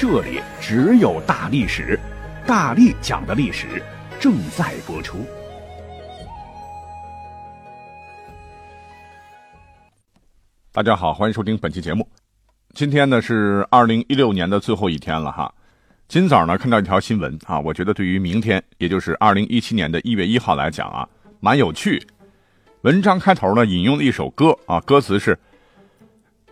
这里只有大历史，大力讲的历史正在播出。大家好，欢迎收听本期节目。今天呢是二零一六年的最后一天了哈。今早呢看到一条新闻啊，我觉得对于明天，也就是二零一七年的一月一号来讲啊，蛮有趣。文章开头呢引用了一首歌啊，歌词是。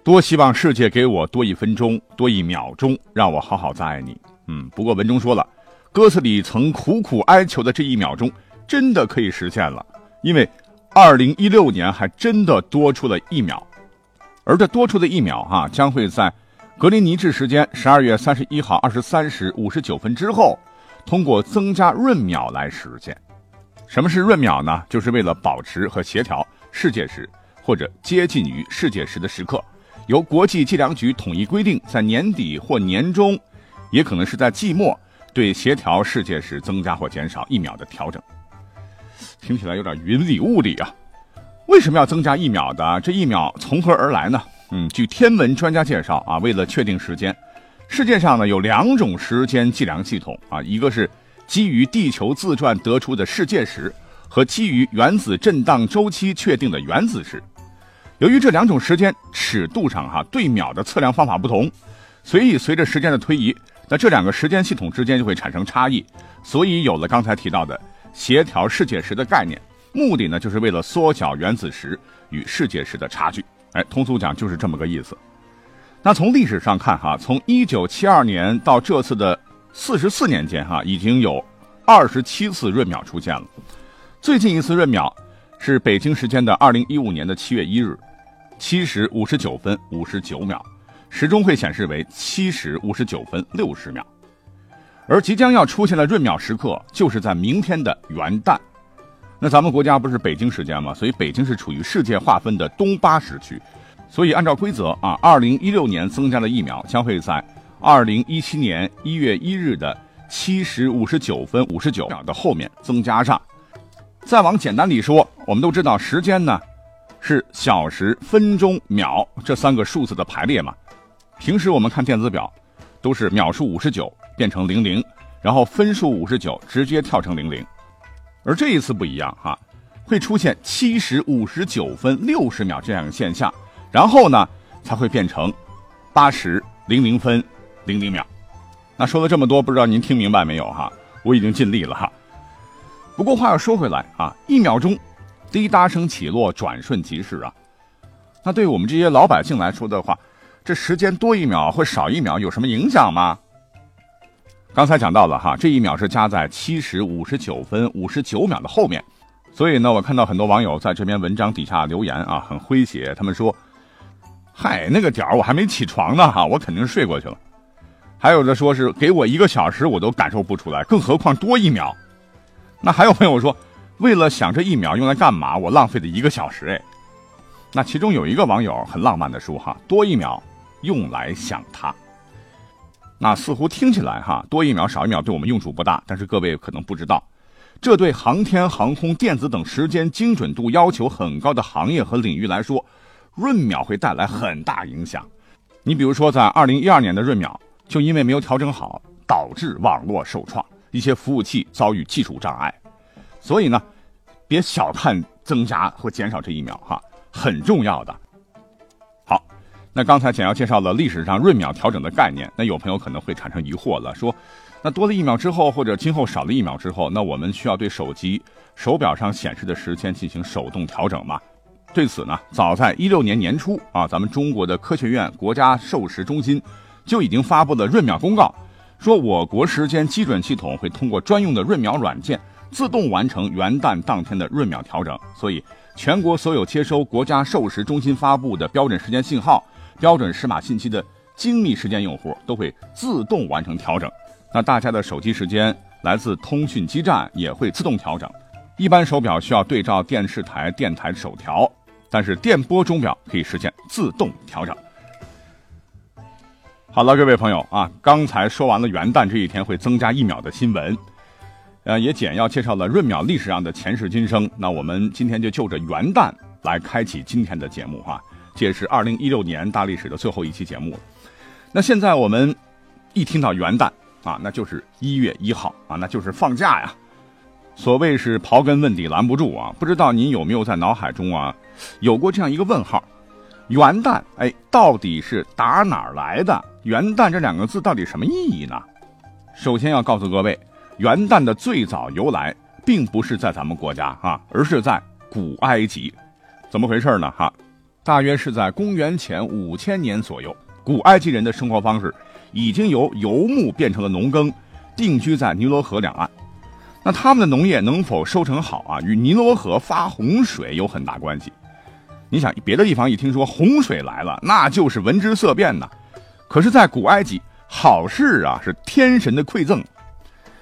多希望世界给我多一分钟，多一秒钟，让我好好再爱你。嗯，不过文中说了，歌词里曾苦苦哀求的这一秒钟，真的可以实现了，因为二零一六年还真的多出了一秒，而这多出的一秒哈，将会在格林尼治时间十二月三十一号二十三时五十九分之后，通过增加闰秒来实现。什么是闰秒呢？就是为了保持和协调世界时或者接近于世界时的时刻。由国际计量局统一规定，在年底或年中，也可能是在季末，对协调世界时增加或减少一秒的调整。听起来有点云里雾里啊！为什么要增加一秒的？这一秒从何而来呢？嗯，据天文专家介绍啊，为了确定时间，世界上呢有两种时间计量系统啊，一个是基于地球自转得出的世界时，和基于原子震荡周期确定的原子时。由于这两种时间尺度上哈对秒的测量方法不同，所以随着时间的推移，那这两个时间系统之间就会产生差异，所以有了刚才提到的协调世界时的概念，目的呢就是为了缩小原子时与世界时的差距。哎，通俗讲就是这么个意思。那从历史上看哈，从一九七二年到这次的四十四年间哈，已经有二十七次闰秒出现了。最近一次闰秒是北京时间的二零一五年的七月一日。七时五十九分五十九秒，时钟会显示为七时五十九分六十秒，而即将要出现的闰秒时刻就是在明天的元旦。那咱们国家不是北京时间吗？所以北京是处于世界划分的东八时区，所以按照规则啊，二零一六年增加的一秒将会在二零一七年一月一日的七时五十九分五十九秒的后面增加上。再往简单里说，我们都知道时间呢。是小时、分钟、秒这三个数字的排列嘛？平时我们看电子表，都是秒数五十九变成零零，然后分数五十九直接跳成零零。而这一次不一样哈，会出现七时五十九分六十秒这样的现象，然后呢才会变成八时零零分零零秒。那说了这么多，不知道您听明白没有哈？我已经尽力了哈。不过话又说回来啊，一秒钟。滴答声起落，转瞬即逝啊！那对于我们这些老百姓来说的话，这时间多一秒或少一秒有什么影响吗？刚才讲到了哈，这一秒是加在七时五十九分五十九秒的后面，所以呢，我看到很多网友在这篇文章底下留言啊，很诙谐，他们说：“嗨，那个点儿我还没起床呢哈，我肯定睡过去了。”还有的说是给我一个小时我都感受不出来，更何况多一秒。那还有朋友说。为了想这一秒用来干嘛，我浪费了一个小时哎。那其中有一个网友很浪漫的说哈，多一秒用来想他。那似乎听起来哈，多一秒少一秒对我们用处不大，但是各位可能不知道，这对航天航空电子等时间精准度要求很高的行业和领域来说，闰秒会带来很大影响。你比如说，在二零一二年的闰秒，就因为没有调整好，导致网络受创，一些服务器遭遇技术障碍。所以呢，别小看增加或减少这一秒哈，很重要的。好，那刚才简要介绍了历史上闰秒调整的概念，那有朋友可能会产生疑惑了，说，那多了一秒之后，或者今后少了一秒之后，那我们需要对手机、手表上显示的时间进行手动调整吗？对此呢，早在一六年年初啊，咱们中国的科学院国家授时中心就已经发布了闰秒公告，说我国时间基准系统会通过专用的闰秒软件。自动完成元旦当天的闰秒调整，所以全国所有接收国家授时中心发布的标准时间信号、标准时码信息的精密时间用户都会自动完成调整，那大家的手机时间来自通讯基站也会自动调整。一般手表需要对照电视台电台手调，但是电波钟表可以实现自动调整。好了，各位朋友啊，刚才说完了元旦这一天会增加一秒的新闻，呃，也简要介绍了闰秒历史上的前世今生。那我们今天就就着元旦来开启今天的节目哈，这也是二零一六年大历史的最后一期节目了。那现在我们一听到元旦啊，那就是一月一号啊，那就是放假呀。所谓是刨根问底拦不住啊，不知道您有没有在脑海中啊有过这样一个问号：元旦，哎，到底是打哪儿来的？元旦这两个字到底什么意义呢？首先要告诉各位，元旦的最早由来并不是在咱们国家啊，而是在古埃及。怎么回事呢？哈，大约是在公元前五千年左右。古埃及人的生活方式已经由游牧变成了农耕，定居在尼罗河两岸。那他们的农业能否收成好啊，与尼罗河发洪水有很大关系。你想，别的地方一听说洪水来了，那就是闻之色变呐。可是，在古埃及，好事啊是天神的馈赠，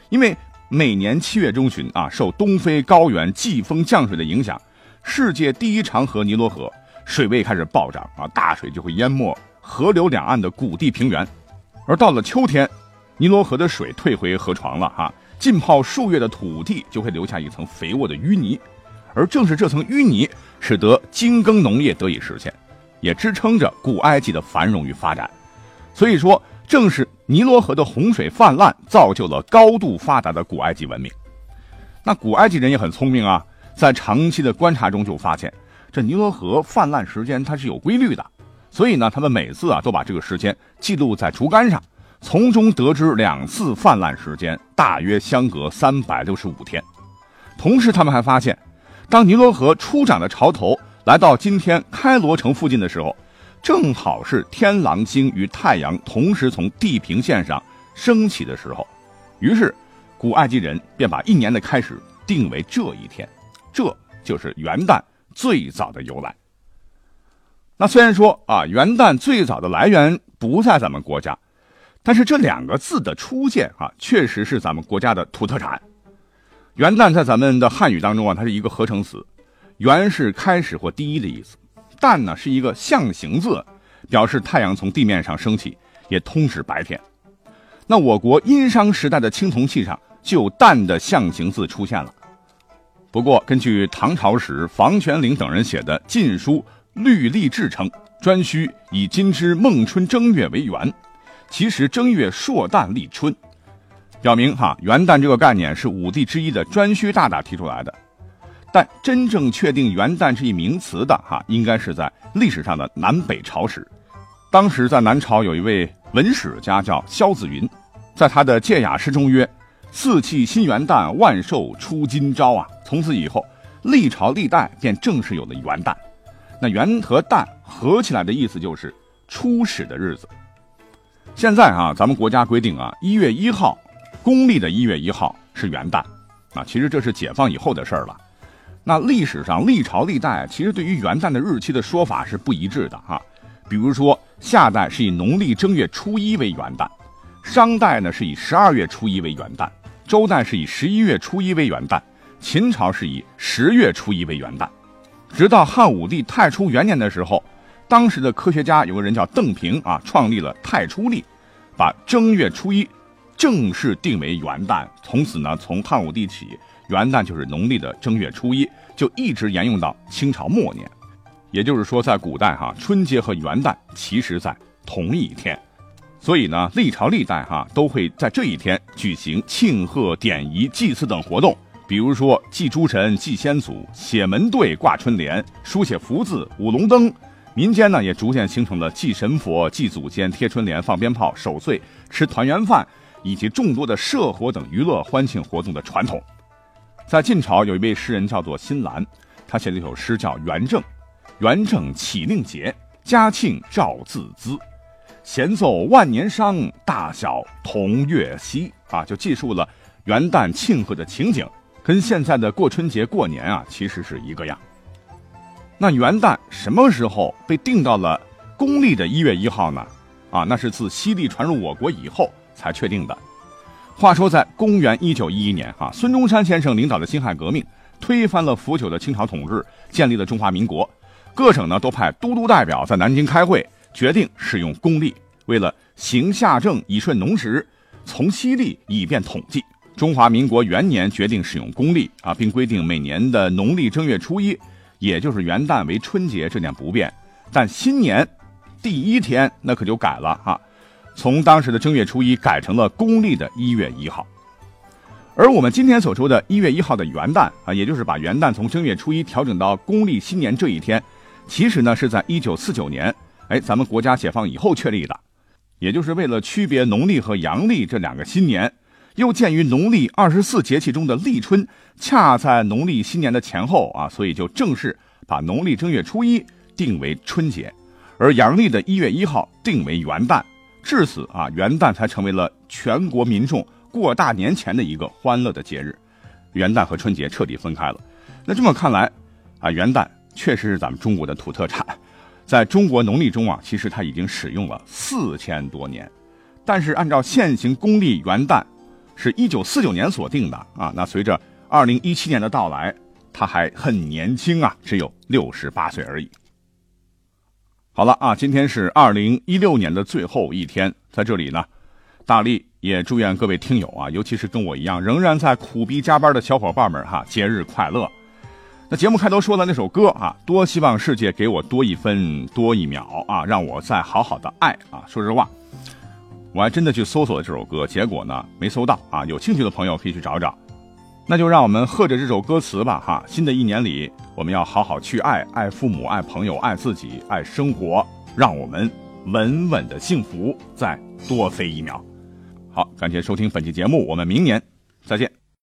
因为每年七月中旬啊，受东非高原季风降水的影响，世界第一长河尼罗河水位开始暴涨啊，大水就会淹没。河流两岸的谷地平原，而到了秋天，尼罗河的水退回河床了哈，浸泡数月的土地就会留下一层肥沃的淤泥，而正是这层淤泥，使得精耕农业得以实现，也支撑着古埃及的繁荣与发展。所以说，正是尼罗河的洪水泛滥，造就了高度发达的古埃及文明。那古埃及人也很聪明啊，在长期的观察中就发现，这尼罗河泛滥时间它是有规律的。所以呢，他们每次啊都把这个时间记录在竹竿上，从中得知两次泛滥时间大约相隔三百六十五天。同时，他们还发现，当尼罗河初涨的潮头来到今天开罗城附近的时候，正好是天狼星与太阳同时从地平线上升起的时候。于是，古埃及人便把一年的开始定为这一天，这就是元旦最早的由来。那虽然说啊，元旦最早的来源不在咱们国家，但是这两个字的出现啊，确实是咱们国家的土特产。元旦在咱们的汉语当中啊，它是一个合成词，元是开始或第一的意思，旦呢是一个象形字，表示太阳从地面上升起，也通指白天。那我国殷商时代的青铜器上就有旦的象形字出现了。不过，根据唐朝时房玄龄等人写的《晋书》。律历志称，颛顼以今之孟春正月为元，其实正月朔旦立春，表明哈元旦这个概念是五帝之一的颛顼大大提出来的。但真正确定元旦这一名词的哈，应该是在历史上的南北朝时。当时在南朝有一位文史家叫萧子云，在他的戒雅诗中曰：“四气新元旦，万寿出今朝啊！”从此以后，历朝历代便正式有了元旦。那元和旦合起来的意思就是初始的日子。现在啊，咱们国家规定啊，一月一号，公历的一月一号是元旦。啊，其实这是解放以后的事儿了。那历史上历朝历代其实对于元旦的日期的说法是不一致的哈。比如说夏代是以农历正月初一为元旦，商代呢是以十二月初一为元旦，周代是以十一月初一为元旦，秦朝是以十月初一为元旦。直到汉武帝太初元年的时候，当时的科学家有个人叫邓平啊，创立了太初历，把正月初一正式定为元旦。从此呢，从汉武帝起，元旦就是农历的正月初一，就一直沿用到清朝末年。也就是说，在古代哈，春节和元旦其实在同一天，所以呢，历朝历代哈都会在这一天举行庆贺、典仪、祭祀等活动。比如说祭诸神、祭先祖、写门对、挂春联、书写福字、舞龙灯，民间呢也逐渐形成了祭神佛、祭祖先、贴春联、放鞭炮、守岁、吃团圆饭，以及众多的社火等娱乐欢庆活动的传统。在晋朝有一位诗人叫做辛兰，他写了一首诗叫《元正》：“元正启令节，嘉庆照自兹，弦奏万年商，大小同月夕。”啊，就记述了元旦庆贺的情景。跟现在的过春节、过年啊，其实是一个样。那元旦什么时候被定到了公历的一月一号呢？啊，那是自西历传入我国以后才确定的。话说，在公元一九一一年，哈，孙中山先生领导的辛亥革命推翻了腐朽的清朝统治，建立了中华民国。各省呢都派都督代表在南京开会，决定使用公历。为了行夏政以顺农时，从西历以便统计。中华民国元年决定使用公历啊，并规定每年的农历正月初一，也就是元旦为春节，这点不变。但新年第一天那可就改了哈。从当时的正月初一改成了公历的一月一号，而我们今天所说的一月一号的元旦啊，也就是把元旦从正月初一调整到公历新年这一天，其实呢是在一九四九年，哎，咱们国家解放以后确立的，也就是为了区别农历和阳历这两个新年，又鉴于农历二十四节气中的立春恰在农历新年的前后啊，所以就正式把农历正月初一定为春节，而阳历的一月一号定为元旦。至此啊，元旦才成为了全国民众过大年前的一个欢乐的节日，元旦和春节彻底分开了。那这么看来，啊，元旦确实是咱们中国的土特产，在中国农历中啊，其实它已经使用了四千多年。但是按照现行公历，元旦是一九四九年所定的啊。那随着二零一七年的到来，他还很年轻啊，只有六十八岁而已。好了啊，今天是二零一六年的最后一天，在这里呢，大力也祝愿各位听友啊，尤其是跟我一样仍然在苦逼加班的小伙伴们哈，节日快乐。那节目开头说的那首歌啊，多希望世界给我多一分多一秒啊，让我再好好的爱啊。说实话，我还真的去搜索了这首歌，结果呢没搜到啊。有兴趣的朋友可以去找找。那就让我们和着这首歌词吧，哈！新的一年里，我们要好好去爱，爱父母，爱朋友，爱自己，爱生活，让我们稳稳的幸福，再多飞一秒。好，感谢收听本期节目，我们明年再见。